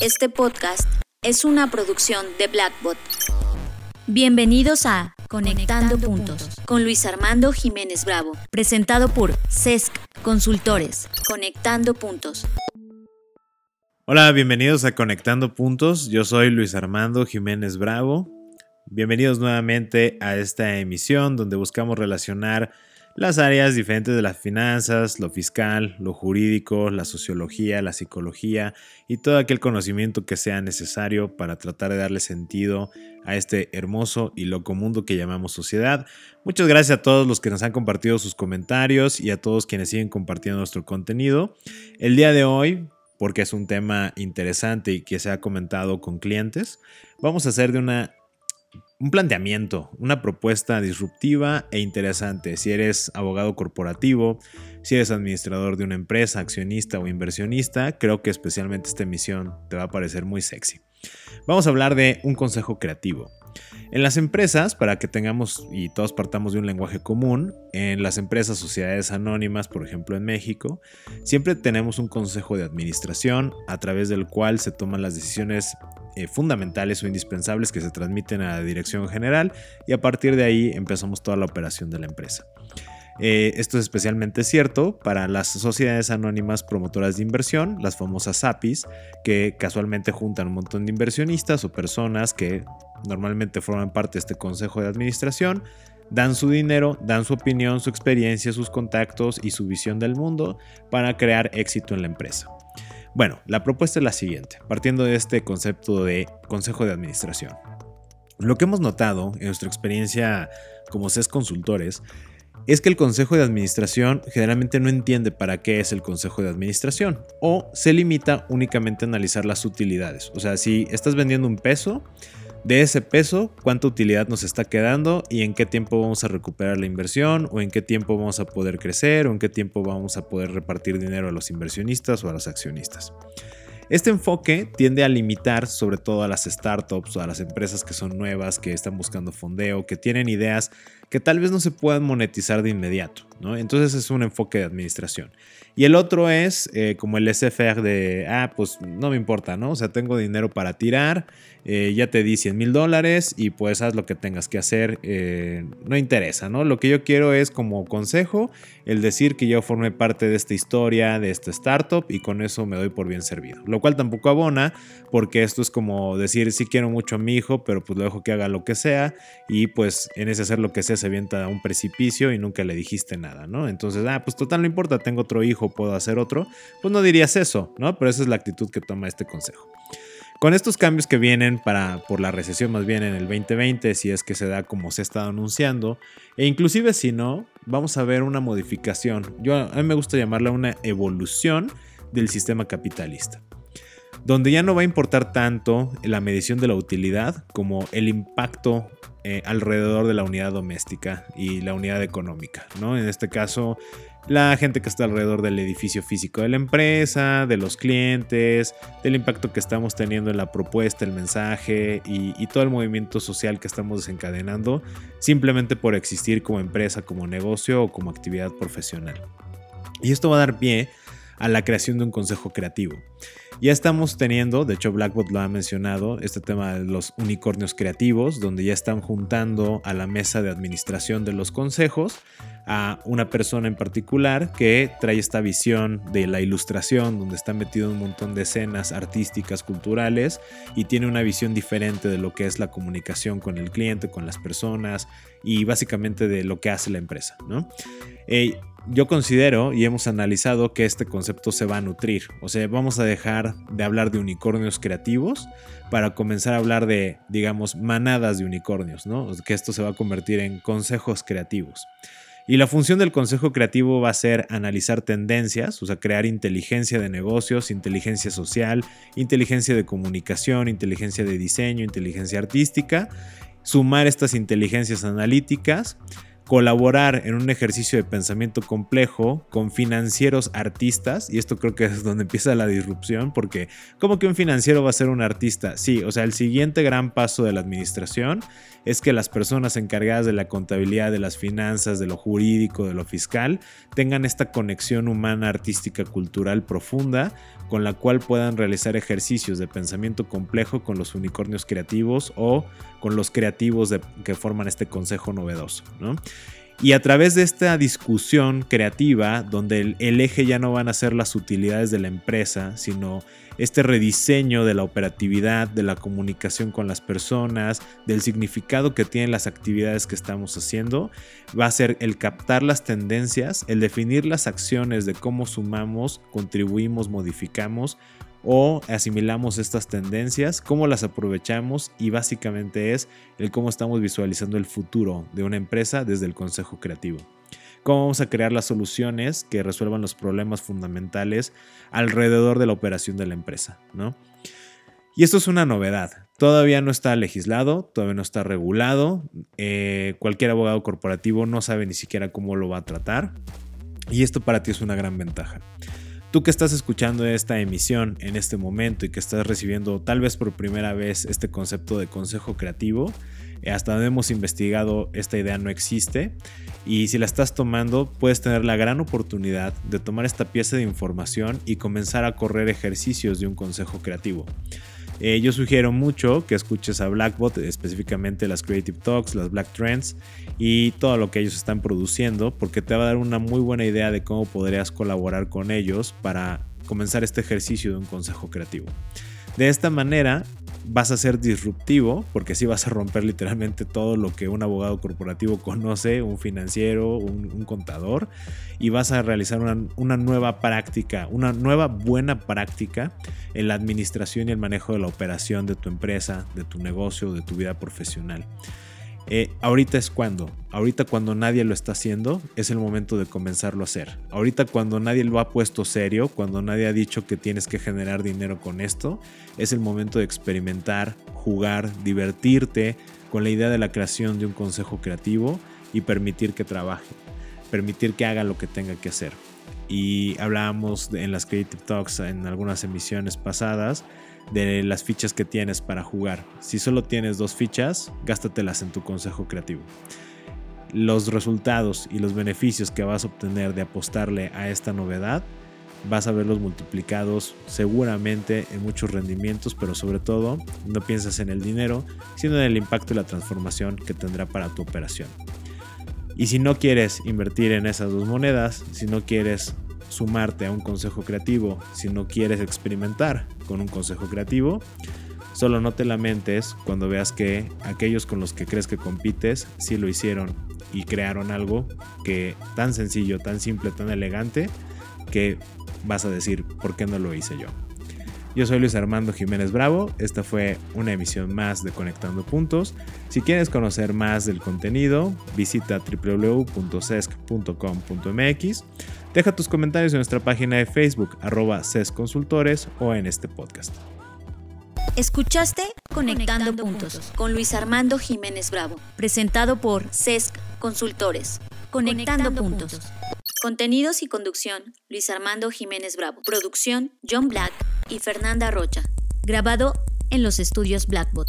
Este podcast es una producción de Blackbot. Bienvenidos a Conectando, Puntos con Luis Armando Jiménez Bravo, presentado por CESC Consultores. Conectando Puntos. Hola, bienvenidos a Conectando Puntos. Yo soy Luis Armando Jiménez Bravo. Bienvenidos nuevamente a esta emisión donde buscamos relacionar las áreas diferentes de las finanzas, lo fiscal, lo jurídico, la sociología, la psicología y todo aquel conocimiento que sea necesario para tratar de darle sentido a este hermoso y loco mundo que llamamos sociedad. Muchas gracias a todos los que nos han compartido sus comentarios y a todos quienes siguen compartiendo nuestro contenido. El día de hoy, porque es un tema interesante y que se ha comentado con clientes, vamos a hacer de una un planteamiento, una propuesta disruptiva e interesante. Si eres abogado corporativo, si eres administrador de una empresa, accionista o inversionista, creo que especialmente esta emisión te va a parecer muy sexy. Vamos a hablar de un consejo creativo. En las empresas, para que tengamos y todos partamos de un lenguaje común, en las empresas, sociedades anónimas, por ejemplo en México, siempre tenemos un consejo de administración a través del cual se toman las decisiones eh, fundamentales o indispensables que se transmiten a la dirección general y a partir de ahí empezamos toda la operación de la empresa. Eh, esto es especialmente cierto para las sociedades anónimas promotoras de inversión, las famosas APIs, que casualmente juntan un montón de inversionistas o personas que normalmente forman parte de este consejo de administración, dan su dinero, dan su opinión, su experiencia, sus contactos y su visión del mundo para crear éxito en la empresa. Bueno, la propuesta es la siguiente, partiendo de este concepto de consejo de administración. Lo que hemos notado en nuestra experiencia como CES consultores es que el consejo de administración generalmente no entiende para qué es el consejo de administración o se limita únicamente a analizar las utilidades. O sea, si estás vendiendo un peso, de ese peso, cuánta utilidad nos está quedando y en qué tiempo vamos a recuperar la inversión o en qué tiempo vamos a poder crecer o en qué tiempo vamos a poder repartir dinero a los inversionistas o a los accionistas. Este enfoque tiende a limitar sobre todo a las startups o a las empresas que son nuevas, que están buscando fondeo, que tienen ideas que tal vez no se puedan monetizar de inmediato. ¿no? Entonces es un enfoque de administración. Y el otro es eh, como el SFR de, ah, pues no me importa, ¿no? O sea, tengo dinero para tirar, eh, ya te di 100 mil dólares y pues haz lo que tengas que hacer, eh, no interesa, ¿no? Lo que yo quiero es como consejo el decir que yo formé parte de esta historia, de esta startup y con eso me doy por bien servido. Lo cual tampoco abona porque esto es como decir, sí quiero mucho a mi hijo, pero pues lo dejo que haga lo que sea y pues en ese hacer lo que sea se avienta a un precipicio y nunca le dijiste nada, ¿no? Entonces, ah, pues total no importa, tengo otro hijo puedo hacer otro, pues no dirías eso, ¿no? Pero esa es la actitud que toma este consejo. Con estos cambios que vienen para, por la recesión más bien en el 2020, si es que se da como se ha estado anunciando, e inclusive si no, vamos a ver una modificación. Yo a mí me gusta llamarla una evolución del sistema capitalista donde ya no va a importar tanto la medición de la utilidad como el impacto eh, alrededor de la unidad doméstica y la unidad económica, ¿no? En este caso, la gente que está alrededor del edificio físico de la empresa, de los clientes, del impacto que estamos teniendo en la propuesta, el mensaje y, y, todo el movimiento social que estamos desencadenando simplemente por existir como empresa, como negocio o como actividad profesional. Y esto va a dar pie a la creación de un consejo creativo. Ya estamos teniendo, de hecho Blackbot lo ha mencionado, este tema de los unicornios creativos, donde ya están juntando a la mesa de administración de los consejos a una persona en particular que trae esta visión de la ilustración, donde está metido un montón de escenas artísticas, culturales, y tiene una visión diferente de lo que es la comunicación con el cliente, con las personas, y básicamente de lo que hace la empresa. ¿no? Eh, yo considero y hemos analizado que este concepto se va a nutrir. O sea, vamos a dejar de hablar de unicornios creativos para comenzar a hablar de, digamos, manadas de unicornios, ¿no? Que esto se va a convertir en consejos creativos. Y la función del consejo creativo va a ser analizar tendencias, o sea, crear inteligencia de negocios, inteligencia social, inteligencia de comunicación, inteligencia de diseño, inteligencia artística, sumar estas inteligencias analíticas colaborar en un ejercicio de pensamiento complejo con financieros artistas, y esto creo que es donde empieza la disrupción, porque ¿cómo que un financiero va a ser un artista? Sí, o sea, el siguiente gran paso de la administración es que las personas encargadas de la contabilidad, de las finanzas, de lo jurídico, de lo fiscal, tengan esta conexión humana, artística, cultural profunda, con la cual puedan realizar ejercicios de pensamiento complejo con los unicornios creativos o con los creativos que forman este consejo novedoso. ¿no? Y a través de esta discusión creativa, donde el, eje ya no van a ser las utilidades de la empresa, sino este rediseño de la operatividad, de la comunicación con las personas, del significado que tienen las actividades que estamos haciendo, va a ser el captar las tendencias, el definir las acciones de cómo sumamos, contribuimos, modificamos o asimilamos estas tendencias, cómo las aprovechamos y básicamente es el cómo estamos visualizando el futuro de una empresa desde el consejo creativo. Cómo vamos a crear las soluciones que resuelvan los problemas fundamentales alrededor de la operación de la empresa, ¿no? Y esto es una novedad. Todavía no está legislado, todavía no está regulado. Eh, cualquier abogado corporativo no sabe ni siquiera cómo lo va a tratar. Y esto para ti es una gran ventaja. Tú que estás escuchando esta emisión en este momento y que estás recibiendo tal vez por primera vez este concepto de consejo creativo, eh, hasta donde hemos investigado esta idea no existe y si la estás tomando puedes tener la gran oportunidad de tomar esta pieza de información y comenzar a correr ejercicios de un consejo creativo. Eh, yo sugiero mucho que escuches a Blackbot, específicamente las Creative Talks, las Black Trends y todo lo que ellos están produciendo, porque te va a dar una muy buena idea de cómo podrías colaborar con ellos para comenzar este ejercicio de un consejo creativo. De esta manera vas a ser disruptivo, porque sí vas a romper literalmente todo lo que un abogado corporativo conoce, un financiero, un, contador, y vas a realizar una, una, nueva práctica, una nueva buena práctica en la administración y el manejo de la operación de tu empresa, de tu negocio, de tu vida profesional. Eh, ahorita es cuando, ahorita cuando nadie lo está haciendo, es el momento de comenzarlo a hacer. Ahorita cuando nadie lo ha puesto serio, cuando nadie ha dicho que tienes que generar dinero con esto, es el momento de experimentar, jugar, divertirte con la idea de la creación de un consejo creativo y permitir que trabaje, permitir que haga lo que tenga que hacer. Y hablábamos en las Creative Talks en algunas emisiones pasadas de las fichas que tienes para jugar. Si solo tienes dos fichas, gástatelas en tu consejo creativo. Los resultados y los beneficios que vas a obtener de apostarle a esta novedad, vas a verlos multiplicados seguramente en muchos rendimientos, pero sobre todo no piensas en el dinero, sino en el impacto y la transformación que tendrá para tu operación. Y si no quieres invertir en esas dos monedas, si no quieres sumarte a un consejo creativo, si no quieres experimentar con un consejo creativo, solo no te lamentes cuando veas que aquellos con los que crees que compites sí lo hicieron y crearon algo que tan sencillo, tan simple, tan elegante que vas a decir, ¿por qué no lo hice yo? Yo soy Luis Armando Jiménez Bravo, esta fue una emisión más de Conectando Puntos. Si quieres conocer más del contenido, visita www.cesc.com.mx. Deja tus comentarios en nuestra página de Facebook, arroba Consultores o en este podcast. Escuchaste Conectando, puntos, con Luis Armando Jiménez Bravo, presentado por CESC Consultores. Conectando, puntos. Contenidos y conducción, Luis Armando Jiménez Bravo. Producción, John Black y Fernanda Rocha. Grabado en los estudios Blackbot.